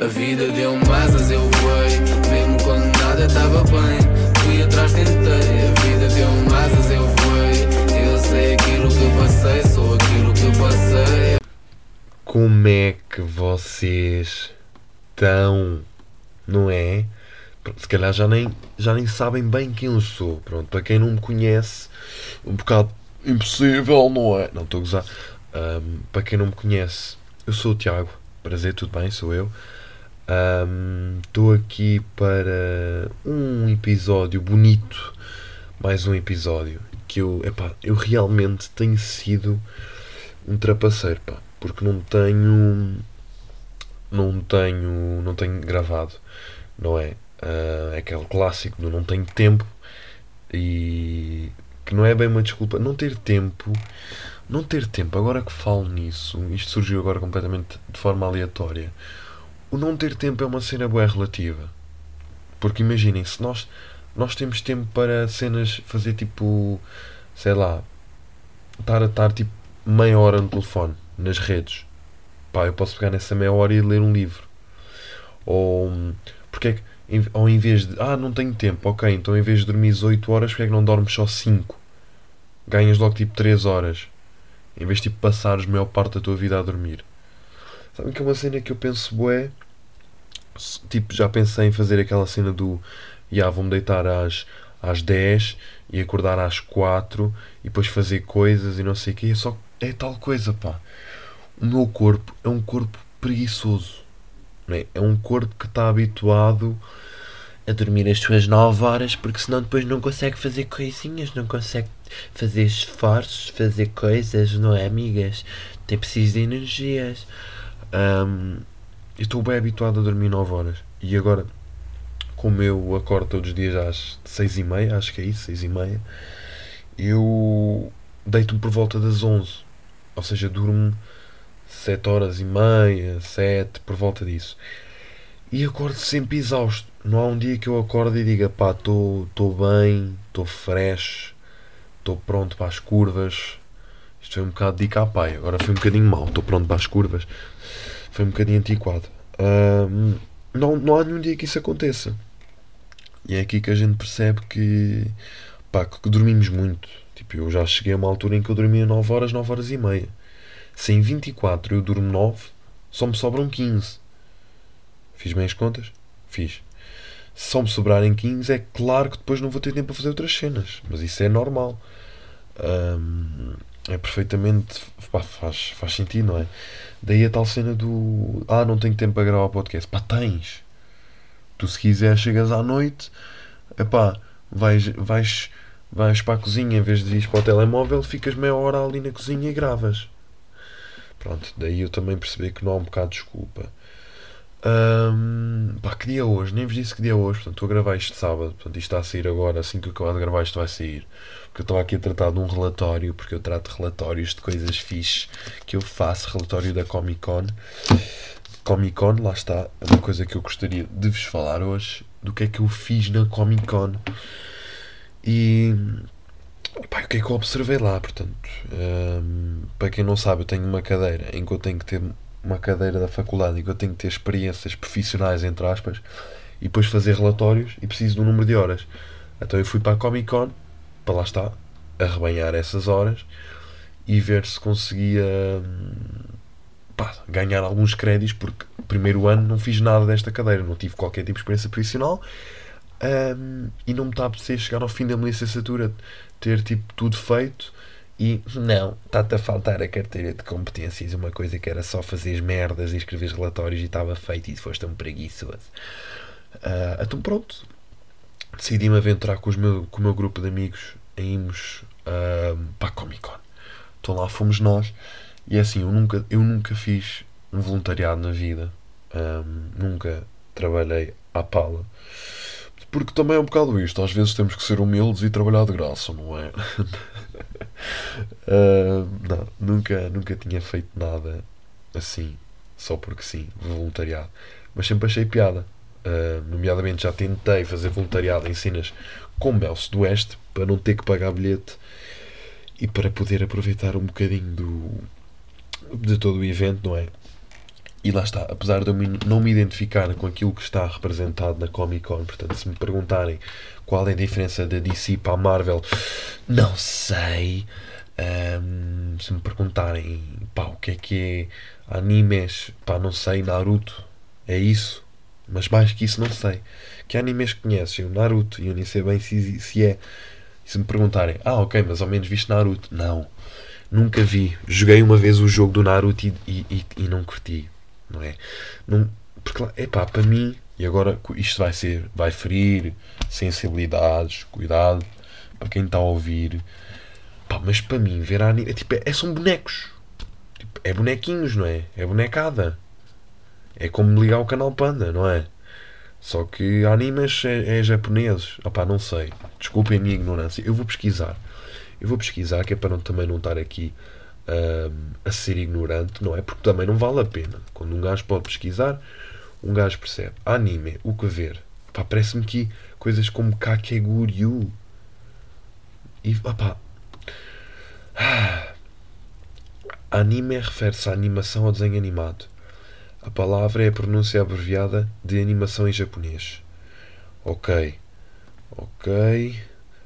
A vida deu-me asas, eu voei. Mesmo quando nada estava bem, fui atrás, tentei. A vida deu-me asas, eu voei. Eu sei aquilo que passei, sou aquilo que passei. Como é que vocês estão? Não é? Se calhar já nem, já nem sabem bem quem eu sou. Pronto, para quem não me conhece, um bocado impossível, não é? Não estou a gozar. Um, para quem não me conhece, eu sou o Tiago. Prazer, tudo bem? Sou eu. Estou um, aqui para um episódio bonito. Mais um episódio que eu, epá, eu realmente tenho sido um trapaceiro, pá, porque não tenho não tenho não tenho gravado, não é? Uh, é aquele clássico do não tenho tempo e que não é bem uma desculpa. Não ter tempo, não ter tempo, agora que falo nisso, isto surgiu agora completamente de forma aleatória. O não ter tempo é uma cena boa relativa. Porque imaginem, se nós, nós temos tempo para cenas, fazer tipo, sei lá, estar a estar tipo meia hora no telefone, nas redes. Pá, eu posso pegar nessa meia hora e ler um livro. Ou, porque é que ao invés de, ah, não tenho tempo, ok, então em vez de dormir 8 horas, porque é que não dormes só 5? Ganhas logo tipo 3 horas. Em vez de tipo, passares a maior parte da tua vida a dormir. Sabem que é uma cena que eu penso, bué, tipo, já pensei em fazer aquela cena do, já, vou-me deitar às, às 10 e acordar às 4 e depois fazer coisas e não sei o quê. Só é tal coisa, pá. O meu corpo é um corpo preguiçoso. É? é um corpo que está habituado a dormir as suas 9 horas, porque senão depois não consegue fazer coisinhas, não consegue fazer esforços, fazer coisas, não é, amigas? Tem preciso de energias. Um, eu estou bem habituado a dormir 9 horas. E agora, como eu acordo todos os dias às 6 e meia, acho que é isso, 6 e meia, eu deito-me por volta das 11. Ou seja, durmo 7 horas e meia, 7, por volta disso. E acordo sempre exausto. Não há um dia que eu acorde e diga pá, estou bem, estou fresh, estou pronto para as curvas. Isto foi um bocado de dica à pai, agora foi um bocadinho mal, estou pronto para as curvas. Foi um bocadinho antiquado. Um, não, não há nenhum dia que isso aconteça. E é aqui que a gente percebe que, pá, que dormimos muito. Tipo, eu já cheguei a uma altura em que eu dormia 9 horas, 9 horas e meia. Se em 24 eu durmo 9, só me sobram 15. Fiz bem as contas? Fiz. Se só me sobrarem 15, é claro que depois não vou ter tempo para fazer outras cenas. Mas isso é normal. É perfeitamente. Pá, faz, faz sentido, não é? Daí a tal cena do. Ah, não tenho tempo para gravar podcast. Pá, tens. Tu, se quiser, chegas à noite. Epá, vais, vais, vais para a cozinha em vez de ir para o telemóvel, ficas meia hora ali na cozinha e gravas. Pronto, daí eu também percebi que não há um bocado de desculpa. Um, pá, que dia é hoje? Nem vos disse que dia é hoje. Portanto, estou a gravar isto sábado. Portanto, isto está a sair agora. Assim que eu acabar de gravar, isto vai sair. Porque eu estava aqui a tratar de um relatório. Porque eu trato relatórios de coisas fixe que eu faço. Relatório da Comic Con. Comic Con, lá está. É uma coisa que eu gostaria de vos falar hoje. Do que é que eu fiz na Comic Con. E o que é que eu observei lá? Portanto, um, para quem não sabe, eu tenho uma cadeira em que eu tenho que ter uma cadeira da faculdade em que eu tenho que ter experiências profissionais, entre aspas, e depois fazer relatórios e preciso de um número de horas. Então eu fui para a Comic Con, para lá estar, arrebanhar essas horas e ver se conseguia hum, pá, ganhar alguns créditos, porque primeiro ano não fiz nada desta cadeira, não tive qualquer tipo de experiência profissional um, e não me está a apetecer chegar ao fim da minha licenciatura, ter tipo tudo feito e não, está-te a faltar a carteira de competências, uma coisa que era só fazer as merdas e escrever relatórios e estava feito e foste um preguiçoso. Uh, então pronto, decidi-me aventurar com, os meu, com o meu grupo de amigos em irmos uh, para a Comic Con. Então lá fomos nós e é assim, eu nunca, eu nunca fiz um voluntariado na vida, um, nunca trabalhei à pala. Porque também é um bocado isto. Às vezes temos que ser humildes e trabalhar de graça, não é? uh, não, nunca, nunca tinha feito nada assim, só porque sim, voluntariado. Mas sempre achei piada. Uh, nomeadamente já tentei fazer voluntariado em cenas com Bel Sudoeste para não ter que pagar bilhete e para poder aproveitar um bocadinho do, de todo o evento, não é? E lá está, apesar de eu não me identificar com aquilo que está representado na Comic Con, portanto, se me perguntarem qual é a diferença da DC para a Marvel, não sei. Um, se me perguntarem pá, o que é que é animes, pá, não sei, Naruto, é isso, mas mais que isso não sei. Que animes conheces? O Naruto, e eu nem sei bem se, se é. E se me perguntarem, ah, ok, mas ao menos viste Naruto? Não, nunca vi. Joguei uma vez o jogo do Naruto e, e, e, e não curti, não é? Não, porque, é pá, para mim, e agora isto vai ser, vai ferir sensibilidades, cuidado, para quem está a ouvir Pá, mas para mim, ver anime. É, tipo, é, são bonecos. Tipo, é bonequinhos, não é? É bonecada. É como ligar o canal Panda, não é? Só que animes é, é japoneses. Opá, não sei. Desculpem a minha ignorância. Eu vou pesquisar. Eu vou pesquisar, que é para não, também não estar aqui a ser ignorante, não é? Porque também não vale a pena. Quando um gajo pode pesquisar, um gajo percebe. Anime, o que ver? Pá, parece-me que coisas como Kakeguryu. E, opá, Anime refere-se à animação ou desenho animado. A palavra é a pronúncia abreviada de animação em japonês. Ok. Ok.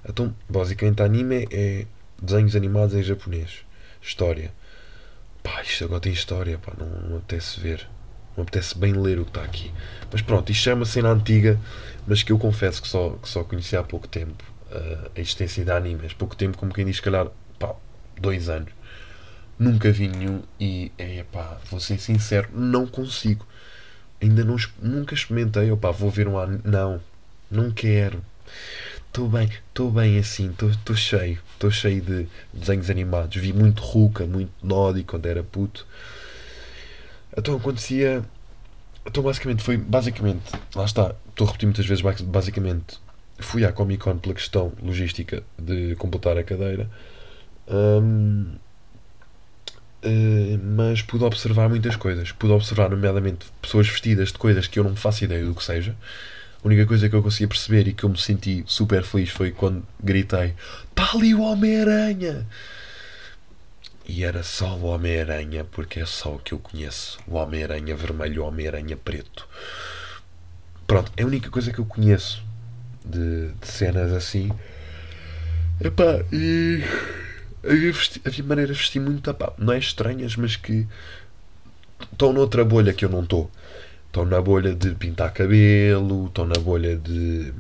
Então, basicamente, anime é desenhos animados em japonês. História. Pá, isto agora tem história, pá, não, não apetece ver. Não apetece bem ler o que está aqui. Mas pronto, isto é uma cena antiga, mas que eu confesso que só, que só conheci há pouco tempo uh, a existência de animes. Pouco tempo, como quem diz, se calhar, pá, dois anos. Nunca vi nenhum e, é pá, vou ser sincero, não consigo. Ainda não, nunca experimentei, opá, vou ver um ano. Não, não quero. Estou bem, estou bem assim, estou cheio, estou cheio de desenhos animados. Vi muito Ruka, muito Nodi quando era puto. Então acontecia. Então basicamente foi. Basicamente, lá está, estou a repetir muitas vezes, basicamente fui à Comic Con pela questão logística de completar a cadeira uh, mas pude observar muitas coisas. Pude observar, nomeadamente, pessoas vestidas de coisas que eu não faço ideia do que seja. A única coisa que eu consegui perceber e que eu me senti super feliz foi quando gritei: Está ali o Homem-Aranha! E era só o Homem-Aranha, porque é só o que eu conheço: o Homem-Aranha vermelho o Homem-Aranha preto. Pronto, é a única coisa que eu conheço de, de cenas assim. Epá, e havia, vesti, havia maneiras de vestir muito, pá, não é estranhas, mas que estão noutra bolha que eu não estou. Estão na bolha de pintar cabelo, estão na bolha de.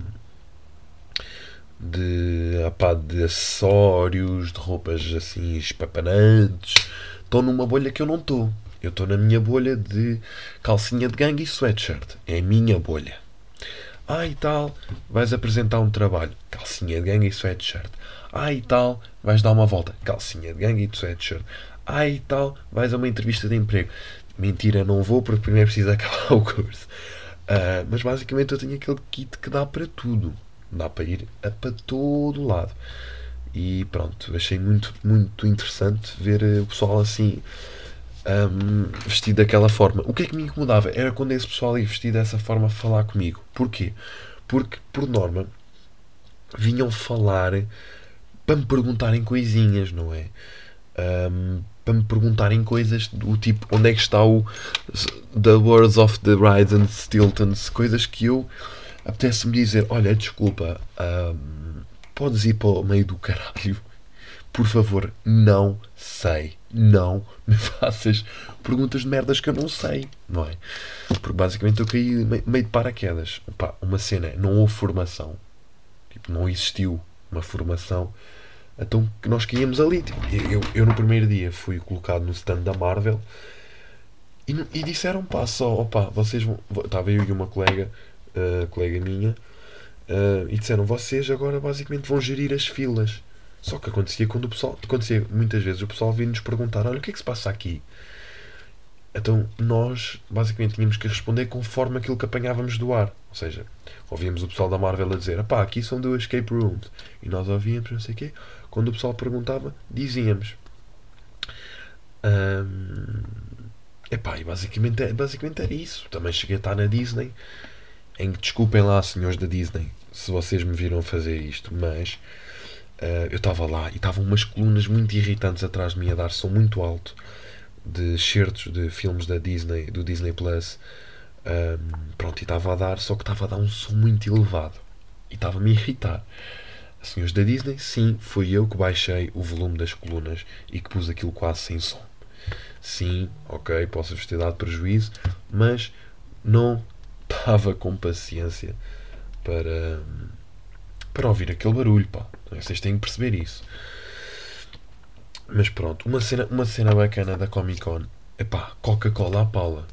de. Apá, de acessórios, de roupas assim espapanantes. Estão numa bolha que eu não estou. Eu estou na minha bolha de calcinha de gangue e sweatshirt. É a minha bolha. Ah, e tal, vais apresentar um trabalho. Calcinha de gangue e sweatshirt. Ah, e tal, vais dar uma volta. Calcinha de gangue e sweatshirt. Ah, e tal, vais a uma entrevista de emprego. Mentira, não vou porque primeiro preciso acabar o curso. Uh, mas basicamente eu tenho aquele kit que dá para tudo. Dá para ir a, para todo lado. E pronto, achei muito, muito interessante ver o pessoal assim um, vestido daquela forma. O que é que me incomodava era quando esse pessoal ia vestido dessa forma falar comigo. Porquê? Porque, por norma, vinham falar para me perguntarem coisinhas, não é? Um, para me perguntarem coisas do tipo onde é que está o The Words of the Rides and Stiltons, coisas que eu apetece-me dizer, olha, desculpa, um, podes ir para o meio do caralho por favor, não sei. Não me faças perguntas de merdas que eu não sei, não é? Porque basicamente eu caí meio de paraquedas. Opa, uma cena, não houve formação. Tipo, não existiu uma formação. Então que nós caímos ali. Tipo, eu, eu no primeiro dia fui colocado no stand da Marvel e, e disseram, pá, só, opa, vocês vão. Estava eu e uma colega, uh, colega minha, uh, e disseram, vocês agora basicamente vão gerir as filas. Só que acontecia quando o pessoal. Acontecia muitas vezes o pessoal vinha nos perguntar: olha, o que é que se passa aqui? Então nós basicamente tínhamos que responder conforme aquilo que apanhávamos do ar. Ou seja, ouvíamos o pessoal da Marvel a dizer: pá, aqui são dois escape rooms. E nós ouvíamos, não sei o quê. Quando o pessoal perguntava, dizíamos. Hum, epá, e basicamente, é, basicamente era isso. Também cheguei a estar na Disney. Em que, desculpem lá, senhores da Disney, se vocês me viram fazer isto, mas Uh, eu estava lá e estavam umas colunas muito irritantes atrás de mim a dar som muito alto. de certos de filmes da Disney, do Disney Plus. Um, pronto, e estava a dar, só que estava a dar um som muito elevado. E estava-me a irritar. Senhores da Disney, sim, fui eu que baixei o volume das colunas e que pus aquilo quase sem som. Sim, ok, posso-vos ter dado prejuízo, mas não estava com paciência para, para ouvir aquele barulho, pá. Vocês têm que perceber isso. Mas pronto, uma cena, uma cena bacana da Comic Con é pá, Coca-Cola à pala.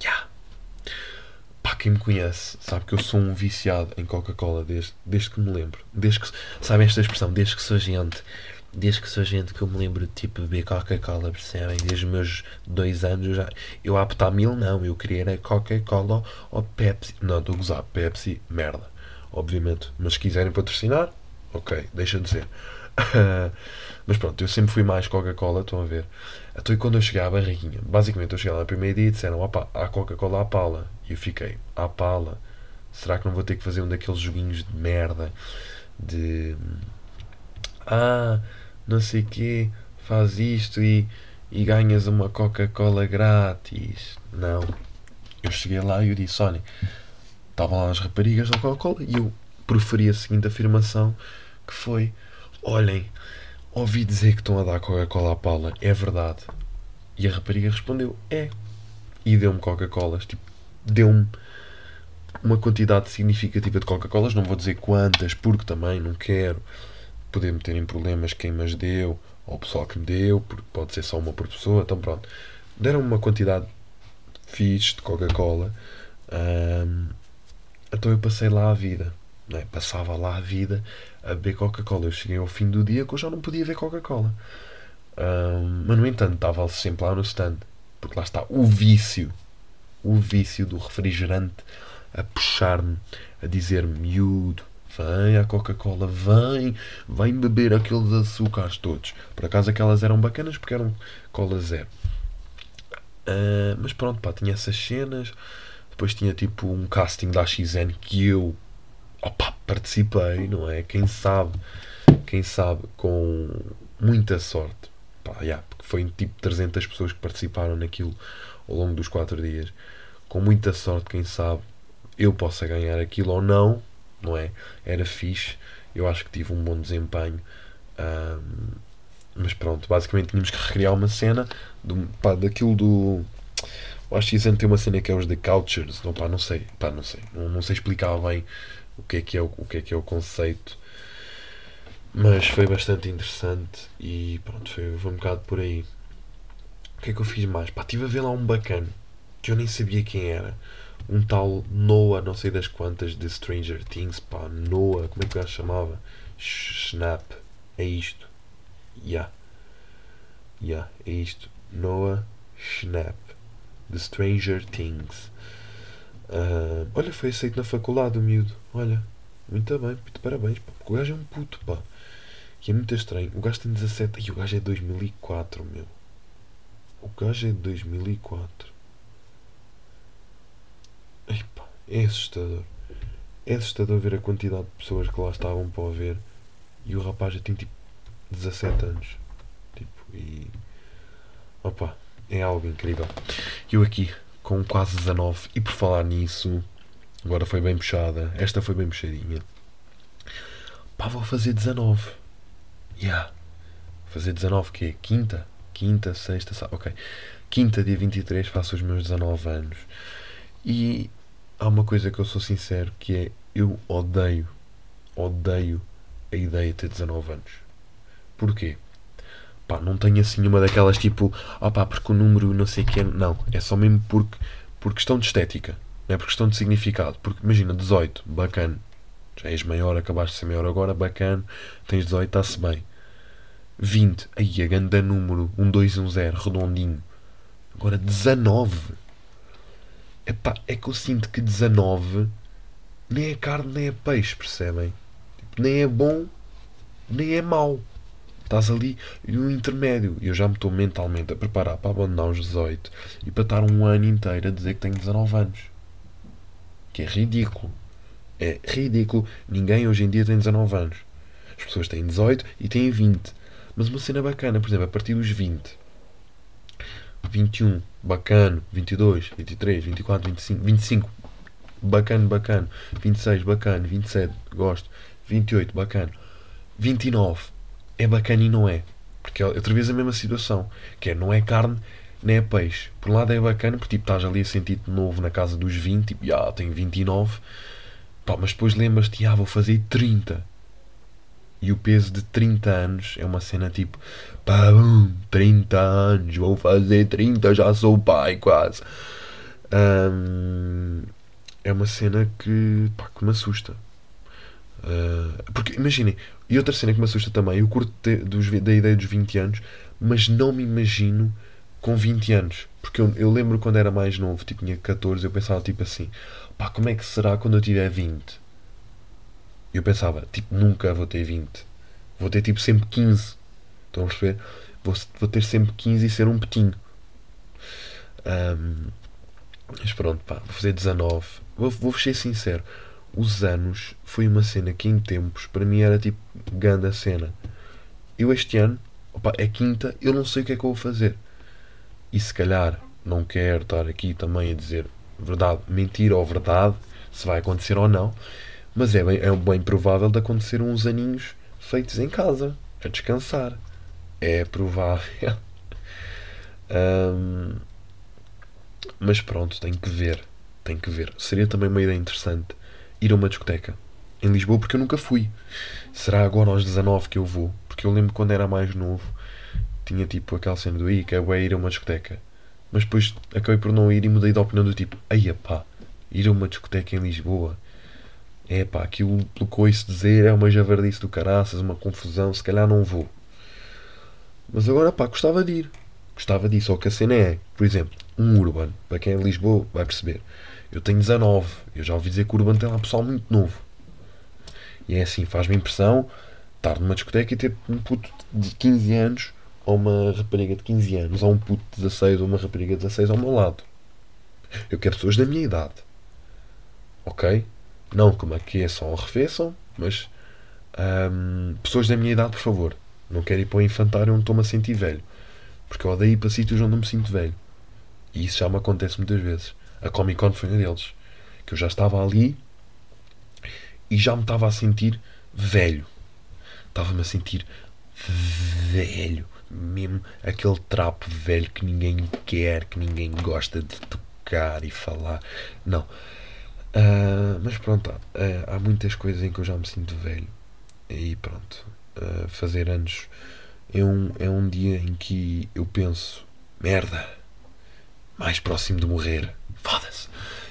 Yeah. Pá, quem me conhece sabe que eu sou um viciado em Coca-Cola desde, desde que me lembro. Desde que, sabem esta expressão? Desde que sou gente. Desde que sou gente que eu me lembro de tipo beber Coca-Cola, percebem? Desde os meus dois anos eu já. Eu a mil não, eu queria era Coca-Cola ou Pepsi. Não, estou a gozar, Pepsi, merda. Obviamente. Mas se quiserem patrocinar, ok, deixa de ser. Mas pronto, eu sempre fui mais Coca-Cola, estão a ver. Então, e quando eu cheguei à barriguinha, basicamente eu cheguei lá no primeiro dia e disseram: opa, há Coca-Cola à pala. E eu fiquei: à pala. Será que não vou ter que fazer um daqueles joguinhos de merda? De. Ah, não sei quê, faz isto e, e ganhas uma Coca-Cola grátis. Não. Eu cheguei lá e eu disse: olhem, estavam lá as raparigas da Coca-Cola e eu proferi a seguinte afirmação que foi: olhem Ouvi dizer que estão a dar Coca-Cola à Paula. É verdade. E a rapariga respondeu: É. E deu-me Coca-Colas. Tipo, deu-me uma quantidade significativa de Coca-Colas. Não vou dizer quantas, porque também não quero poder meter em problemas quem me deu ou o pessoal que me deu, porque pode ser só uma por pessoa. Então, pronto. Deram-me uma quantidade fixe de Coca-Cola. Então eu passei lá a vida. É? Passava lá a vida a beber Coca-Cola. Eu cheguei ao fim do dia que eu já não podia ver Coca-Cola. Um, mas no entanto, estava sempre lá no stand. Porque lá está o vício. O vício do refrigerante a puxar-me, a dizer-me: miúdo, vem a Coca-Cola, vem, vem beber aqueles açúcares todos. Por acaso aquelas eram bacanas porque eram cola zero. Uh, mas pronto, pá, tinha essas cenas. Depois tinha tipo um casting da XN que eu opa, participei, não é? Quem sabe, quem sabe, com muita sorte, pá, yeah, porque foi tipo 300 pessoas que participaram naquilo ao longo dos 4 dias, com muita sorte, quem sabe, eu possa ganhar aquilo ou não, não é? Era fixe, eu acho que tive um bom desempenho. Um, mas pronto, basicamente tínhamos que recriar uma cena do, pá, daquilo do. O AXN tem uma cena que é os The Couchers, não, pá, não sei, pá, não sei, não, não sei explicar bem o que é que é o, o, que é, que é o conceito. Mas foi bastante interessante e pronto, foi, foi um bocado por aí. O que é que eu fiz mais? Pá, estive a ver lá um bacana que eu nem sabia quem era. Um tal Noah, não sei das quantas, de Stranger Things. Pá, Noah, como é que o gajo chamava? Snap. É isto. Yeah. Yeah, é isto. Noah Schnapp. The Stranger Things. Uh, olha, foi aceito na faculdade o miúdo. Olha, muito bem, muito parabéns. Pá, o gajo é um puto, pá. E é muito estranho. O gajo tem 17 e o gajo é de 2004, meu. O gajo é de 2004. Ei, pá, é assustador. É assustador ver a quantidade de pessoas que lá estavam para o ver. E o rapaz já tem tipo 17 anos. Tipo, e. Opa, é algo incrível. E eu aqui, com quase 19. E por falar nisso, agora foi bem puxada. Esta foi bem puxadinha. Pá, vou fazer 19. Yeah. Fazer 19 que é? Quinta? Quinta, sexta, sábado. Ok. Quinta, dia 23, faço os meus 19 anos. E há uma coisa que eu sou sincero que é eu odeio, odeio a ideia de ter 19 anos. Porquê? Pá, não tenho assim uma daquelas tipo, ah pá, porque o número não sei o que é. Não, é só mesmo porque, por questão de estética, não é por questão de significado. Porque imagina, 18, bacana. Já és maior, acabaste de ser maior agora, bacana. Tens 18, está-se bem. 20, aí a ganda número, 1, 2, 1, 0, redondinho. Agora 19. Epá, é que eu sinto que 19 nem é carne nem é peixe, percebem? Tipo, nem é bom, nem é mau. Estás ali no intermédio. E eu já me estou mentalmente a preparar para abandonar os 18 e para estar um ano inteiro a dizer que tenho 19 anos. Que é ridículo. É ridículo. Ninguém hoje em dia tem 19 anos. As pessoas têm 18 e têm 20. Mas uma cena bacana, por exemplo, a partir dos 20. 21, bacana. 22, 23, 24, 25, 25, bacana, bacana. 26, bacana. 27, gosto. 28, bacana. 29, é bacana e não é. Porque é outra vez a mesma situação. Que é, não é carne, nem é peixe. Por um lado é bacana, porque tipo, estás ali a sentir-te novo na casa dos 20, tipo, ah, tenho 29. Pá, mas depois lembras-te, ah, vou fazer 30. E o peso de 30 anos é uma cena tipo, pá, 30 anos, vou fazer 30, já sou pai quase. Um, é uma cena que, pá, que me assusta. Uh, porque imaginem, e outra cena que me assusta também, eu curto de, dos, da ideia dos 20 anos, mas não me imagino com 20 anos. Porque eu, eu lembro quando era mais novo, tipo, tinha 14, eu pensava tipo assim, pá, como é que será quando eu tiver 20? E eu pensava, tipo, nunca vou ter 20. Vou ter tipo sempre 15. Estão a perceber? Vou, vou ter sempre 15 e ser um petinho. Um, mas pronto, pá, vou fazer 19. Vou, vou ser sincero. Os anos foi uma cena que em tempos para mim era tipo grande cena. Eu este ano, opa, é quinta, eu não sei o que é que eu vou fazer. E se calhar não quero estar aqui também a dizer verdade, mentira ou verdade, se vai acontecer ou não, mas é bem, é bem provável de acontecer uns aninhos feitos em casa, a descansar. É provável. um, mas pronto, tem que ver. Tem que ver. Seria também uma ideia interessante ir a uma discoteca em Lisboa, porque eu nunca fui. Será agora aos 19 que eu vou? Porque eu lembro quando era mais novo, tinha tipo aquela cena do que é ir a uma discoteca. Mas depois acabei por não ir e mudei de opinião do tipo, aí pá, ir a uma discoteca em Lisboa. É pá, aquilo pelo coice dizer é uma javardice do caraças, uma confusão, se calhar não vou. Mas agora pá, gostava de ir. Gostava disso, só que a cena é, por exemplo, um Urban, para quem é de Lisboa vai perceber. Eu tenho 19, eu já ouvi dizer que o Urban tem lá pessoal muito novo. E é assim, faz-me impressão estar numa discoteca e ter um puto de 15 anos ou uma rapariga de 15 anos, ou um puto de 16 ou uma rapariga de 16 ao meu lado. Eu quero pessoas da minha idade. Ok? Não como aqui é só arrefeçam, mas hum, pessoas da minha idade, por favor. Não quero ir para o infantário onde estou-me a sentir velho. Porque eu odeio ir para sítios onde não me sinto velho. E isso já me acontece muitas vezes. A Comic Con foi um deles. Que eu já estava ali e já me estava a sentir velho. Estava-me a sentir velho. Mesmo aquele trapo velho que ninguém quer, que ninguém gosta de tocar e falar. Não. Uh, mas pronto, uh, há muitas coisas em que eu já me sinto velho. E pronto. Uh, fazer anos é um, é um dia em que eu penso: merda, mais próximo de morrer. Foda-se.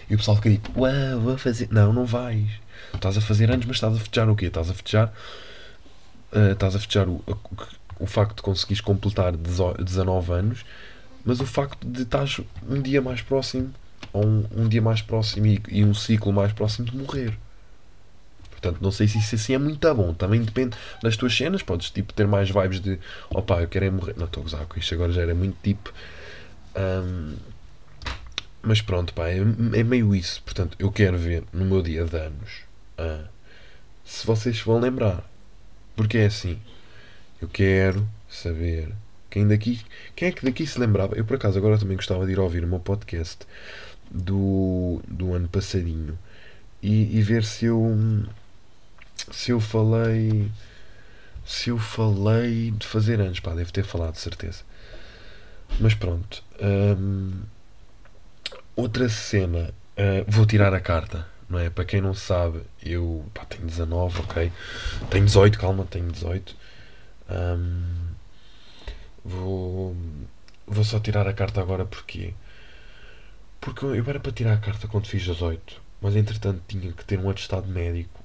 E o pessoal fica tipo: uau, vou fazer. Não, não vais. Estás a fazer anos, mas estás a festejar o quê? Estás a festejar. Uh, estás a festejar o, o, o facto de conseguires completar 19 anos, mas o facto de estás um dia mais próximo, ou um, um dia mais próximo e, e, um ciclo mais próximo de morrer. Portanto, não sei se isso assim é muito bom. Também depende das tuas cenas. Podes tipo, ter mais vibes de opá, eu quero é morrer. Não estou a gozar com isto, agora já era muito tipo. Um, mas pronto, pá, é, é, meio isso. Portanto, eu quero ver no meu dia de anos uh, se vocês vão lembrar. Porque é assim. Eu quero saber quem daqui. Quem é que daqui se lembrava? Eu por acaso agora também gostava de ir ouvir o meu podcast do, do ano passadinho e, e ver se eu se eu falei se eu falei de fazer anos, pá, devo ter falado de certeza. Mas pronto. Hum, outra cena. Uh, vou tirar a carta, não é? Para quem não sabe, eu pá, tenho 19, ok? Tenho 18, calma, tenho 18. Um, vou, vou só tirar a carta agora porque. Porque eu era para tirar a carta quando fiz 18, mas entretanto tinha que ter um atestado médico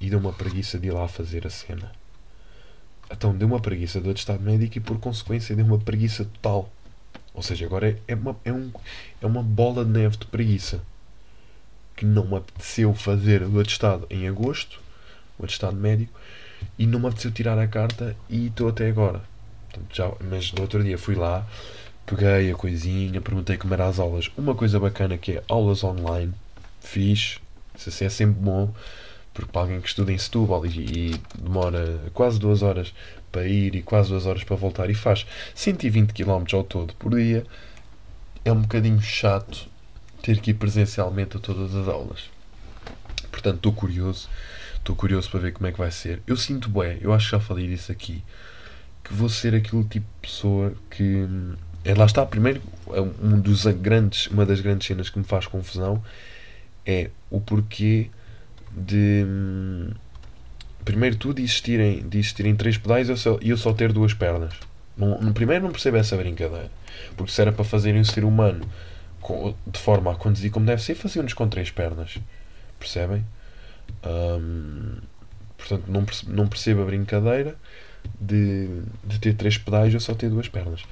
e deu uma preguiça de ir lá fazer a cena. Então deu uma preguiça do atestado médico e por consequência deu uma preguiça total. Ou seja, agora é, é, uma, é, um, é uma bola de neve de preguiça que não me apeteceu fazer o atestado em agosto, o atestado médico, e não me apeteceu tirar a carta e estou até agora. Portanto, já, mas no outro dia fui lá, peguei a coisinha, perguntei como eram as aulas. Uma coisa bacana que é aulas online, fiz, isso é sempre bom porque para alguém que estuda em Setúbal e, e, demora quase duas horas para ir e quase duas horas para voltar e faz 120 km ao todo por dia, é um bocadinho chato ter que ir presencialmente a todas as aulas. Portanto, estou curioso. Estou curioso para ver como é que vai ser. Eu sinto bem, eu acho que já falei disso aqui, que vou ser aquele tipo de pessoa que. É, lá está, primeiro, é um dos grandes, uma das grandes cenas que me faz confusão é o porquê de. Primeiro tudo, existirem, de existirem três pedais e eu, só, eu só ter duas pernas. No, no primeiro não percebo essa brincadeira. Porque se era para fazerem um ser humano com, de forma a conduzir como deve ser, faziam-nos com três pernas. Percebem? Portanto, não percebo, não percebo a brincadeira de, de ter três pedais ou só ter duas pernas.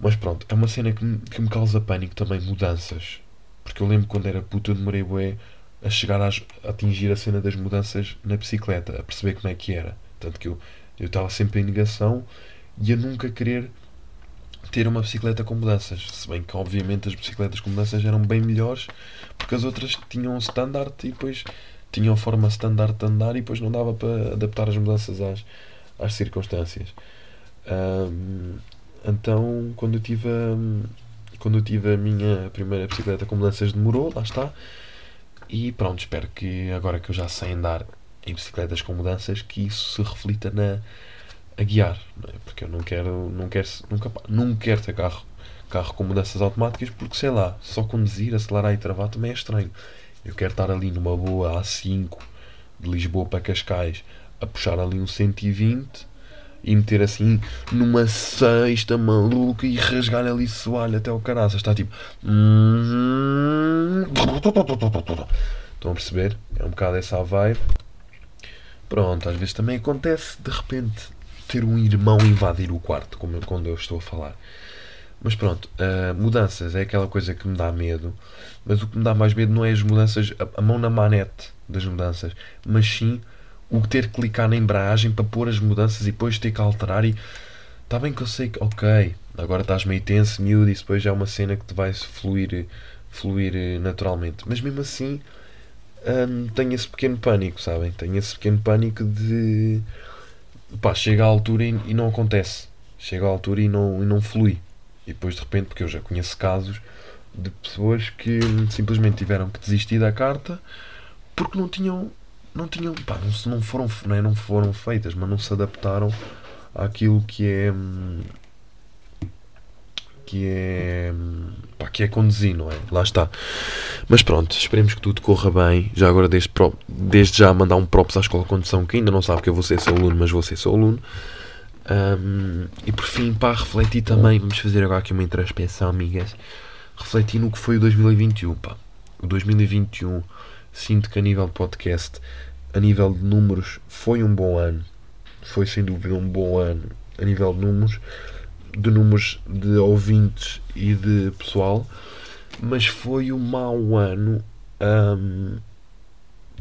Mas pronto, é uma cena que me, que me causa pânico também, mudanças. Porque eu lembro quando era puto, eu demorei bué a chegar a, a atingir a cena das mudanças na bicicleta, a perceber como é que era. Tanto que eu estava sempre em negação e a nunca querer ter uma bicicleta com mudanças. Se bem que, obviamente, as bicicletas com mudanças eram bem melhores porque as outras tinham um standard e depois tinham forma standard de andar e depois não dava para adaptar as mudanças às, às circunstâncias. Um, então, quando eu tive a, quando eu tive a minha primeira bicicleta com mudanças, demorou, lá está. E pronto, espero que agora que eu já sei andar em bicicletas com mudanças, que isso se reflita na a guiar, é? porque eu não quero, não quero, nunca, não quero ter carro, carro com mudanças automáticas, porque sei lá, só conduzir, acelerar e travar também é estranho. Eu quero estar ali numa boa A5 de Lisboa para Cascais a puxar ali um 120 e meter assim numa sexta maluca e rasgar ali soalho até o caraças. Está tipo. Estão a perceber? É um bocado essa vibe. Pronto, às vezes também acontece de repente ter um irmão invadir o quarto, como eu, quando eu estou a falar. Mas pronto, uh, mudanças é aquela coisa que me dá medo. Mas o que me dá mais medo não é as mudanças, a, a mão na manete das mudanças, mas sim o ter que clicar na embreagem para pôr as mudanças e depois ter que alterar e. Está bem que eu sei que, ok, agora estás meio tenso, miúdo, e depois já é uma cena que te vai fluir, fluir eh, naturalmente. Mas mesmo assim, hum, tenho esse pequeno pânico, sabem? Tenho esse pequeno pânico de. pá, chega à altura e, e não acontece. Chega à altura e não, e não flui. E depois de repente, porque eu já conheço casos de pessoas que simplesmente tiveram que desistir da carta porque não tinham não tinham, pá, não, não, foram, não, é, não foram feitas, mas não se adaptaram àquilo que é que é pá, que é conduzir, não é? Lá está. Mas pronto, esperemos que tudo corra bem. Já agora desde, desde já mandar um props à escola de condução que ainda não sabe que eu vou ser seu aluno, mas vou ser seu aluno. Um, e por fim, para refletir também, vamos fazer agora aqui uma introspecção, amigas. Refletir no que foi o 2021, pá. O 2021, sinto que a nível de podcast a nível de números, foi um bom ano. Foi sem dúvida um bom ano a nível de números, de números de ouvintes e de pessoal, mas foi um mau ano hum,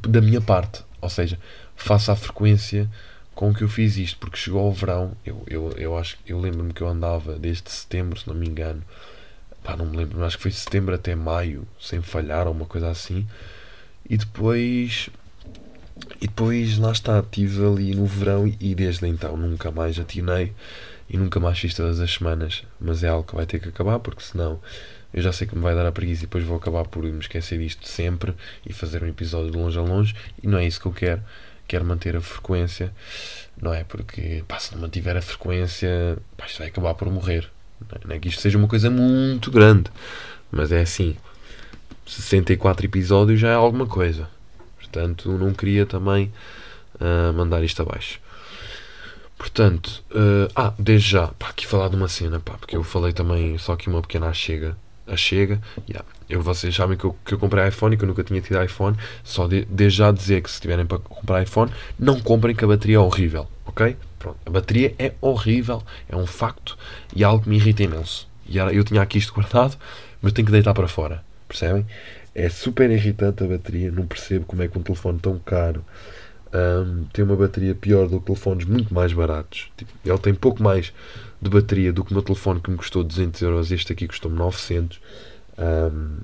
da minha parte. Ou seja, face à frequência com que eu fiz isto, porque chegou ao verão, eu, eu, eu acho eu lembro-me que eu andava desde setembro, se não me engano, pá, não me lembro, mas acho que foi setembro até maio, sem falhar ou uma coisa assim, e depois e depois, lá está, estive ali no verão e desde então nunca mais atinei e nunca mais fiz todas as semanas. Mas é algo que vai ter que acabar, porque senão eu já sei que me vai dar a preguiça e depois vou acabar por me esquecer disto sempre e fazer um episódio de longe a longe. E não é isso que eu quero. Quero manter a frequência, não é? Porque pá, se não mantiver a frequência, pá, isto vai acabar por morrer. Não é que isto seja uma coisa muito grande, mas é assim: 64 episódios já é alguma coisa. Portanto, não queria também uh, mandar isto abaixo. Portanto, uh, ah, desde já, pá, aqui falar de uma cena, pá, porque eu falei também só aqui uma pequena chega. Chega, yeah. eu, vocês sabem que eu, que eu comprei iPhone e que eu nunca tinha tido iPhone. Só de, desde já dizer que se tiverem para comprar iPhone, não comprem que a bateria é horrível, ok? Pronto, a bateria é horrível, é um facto e algo que me irrita imenso. E eu tinha aqui isto guardado, mas tenho que deitar para fora, percebem? É super irritante a bateria, não percebo como é que um telefone tão caro um, tem uma bateria pior do que telefones muito mais baratos. Tipo, ele tem pouco mais de bateria do que o meu telefone que me custou 200 euros. Este aqui custou-me 900. Um,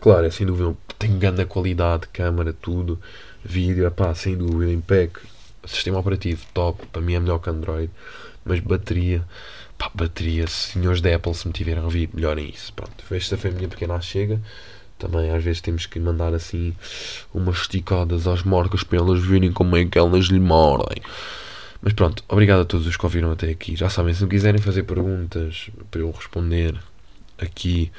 claro, é sem dúvida, tem grande qualidade, câmera, tudo, vídeo, sem dúvida, impec, sistema operativo top, para mim é melhor que Android, mas bateria, pá, bateria, senhores da Apple, se me tiverem a ouvir, melhorem isso. Pronto, esta foi a minha pequena chega. Também às vezes temos que mandar assim umas esticadas às marcas para elas verem como é que elas lhe mordem. Mas pronto, obrigado a todos os que ouviram até aqui. Já sabem, se me quiserem fazer perguntas para eu responder aqui,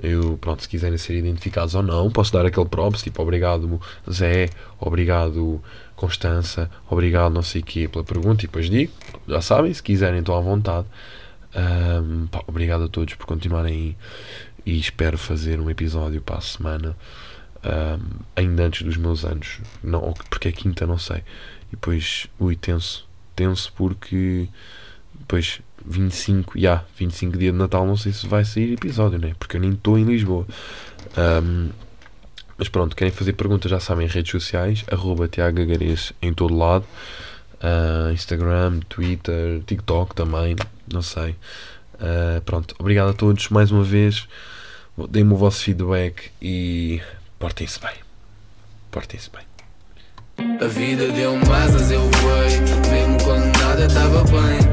eu, pronto, se quiserem ser identificados ou não, posso dar aquele props, tipo, obrigado Zé, obrigado Constança, obrigado não sei o quê pela pergunta, e depois digo, já sabem, se quiserem estão à vontade. Um, pá, obrigado a todos por continuarem e espero fazer um episódio para a semana um, ainda antes dos meus anos. Não, porque é quinta, não sei. E depois, ui, tenso tenso porque depois 25, já, yeah, 25 dia de Natal não sei se vai sair episódio, né? Porque eu nem estou em Lisboa. Um, mas pronto, querem fazer perguntas já sabem, redes sociais, arroba em todo lado. Uh, Instagram, Twitter, TikTok também, não sei. Uh, pronto, obrigado a todos mais uma vez. Deem-me o vosso feedback e portem-se bem. Portem-se bem. A vida deu-me asas, eu voei Mesmo quando nada estava bem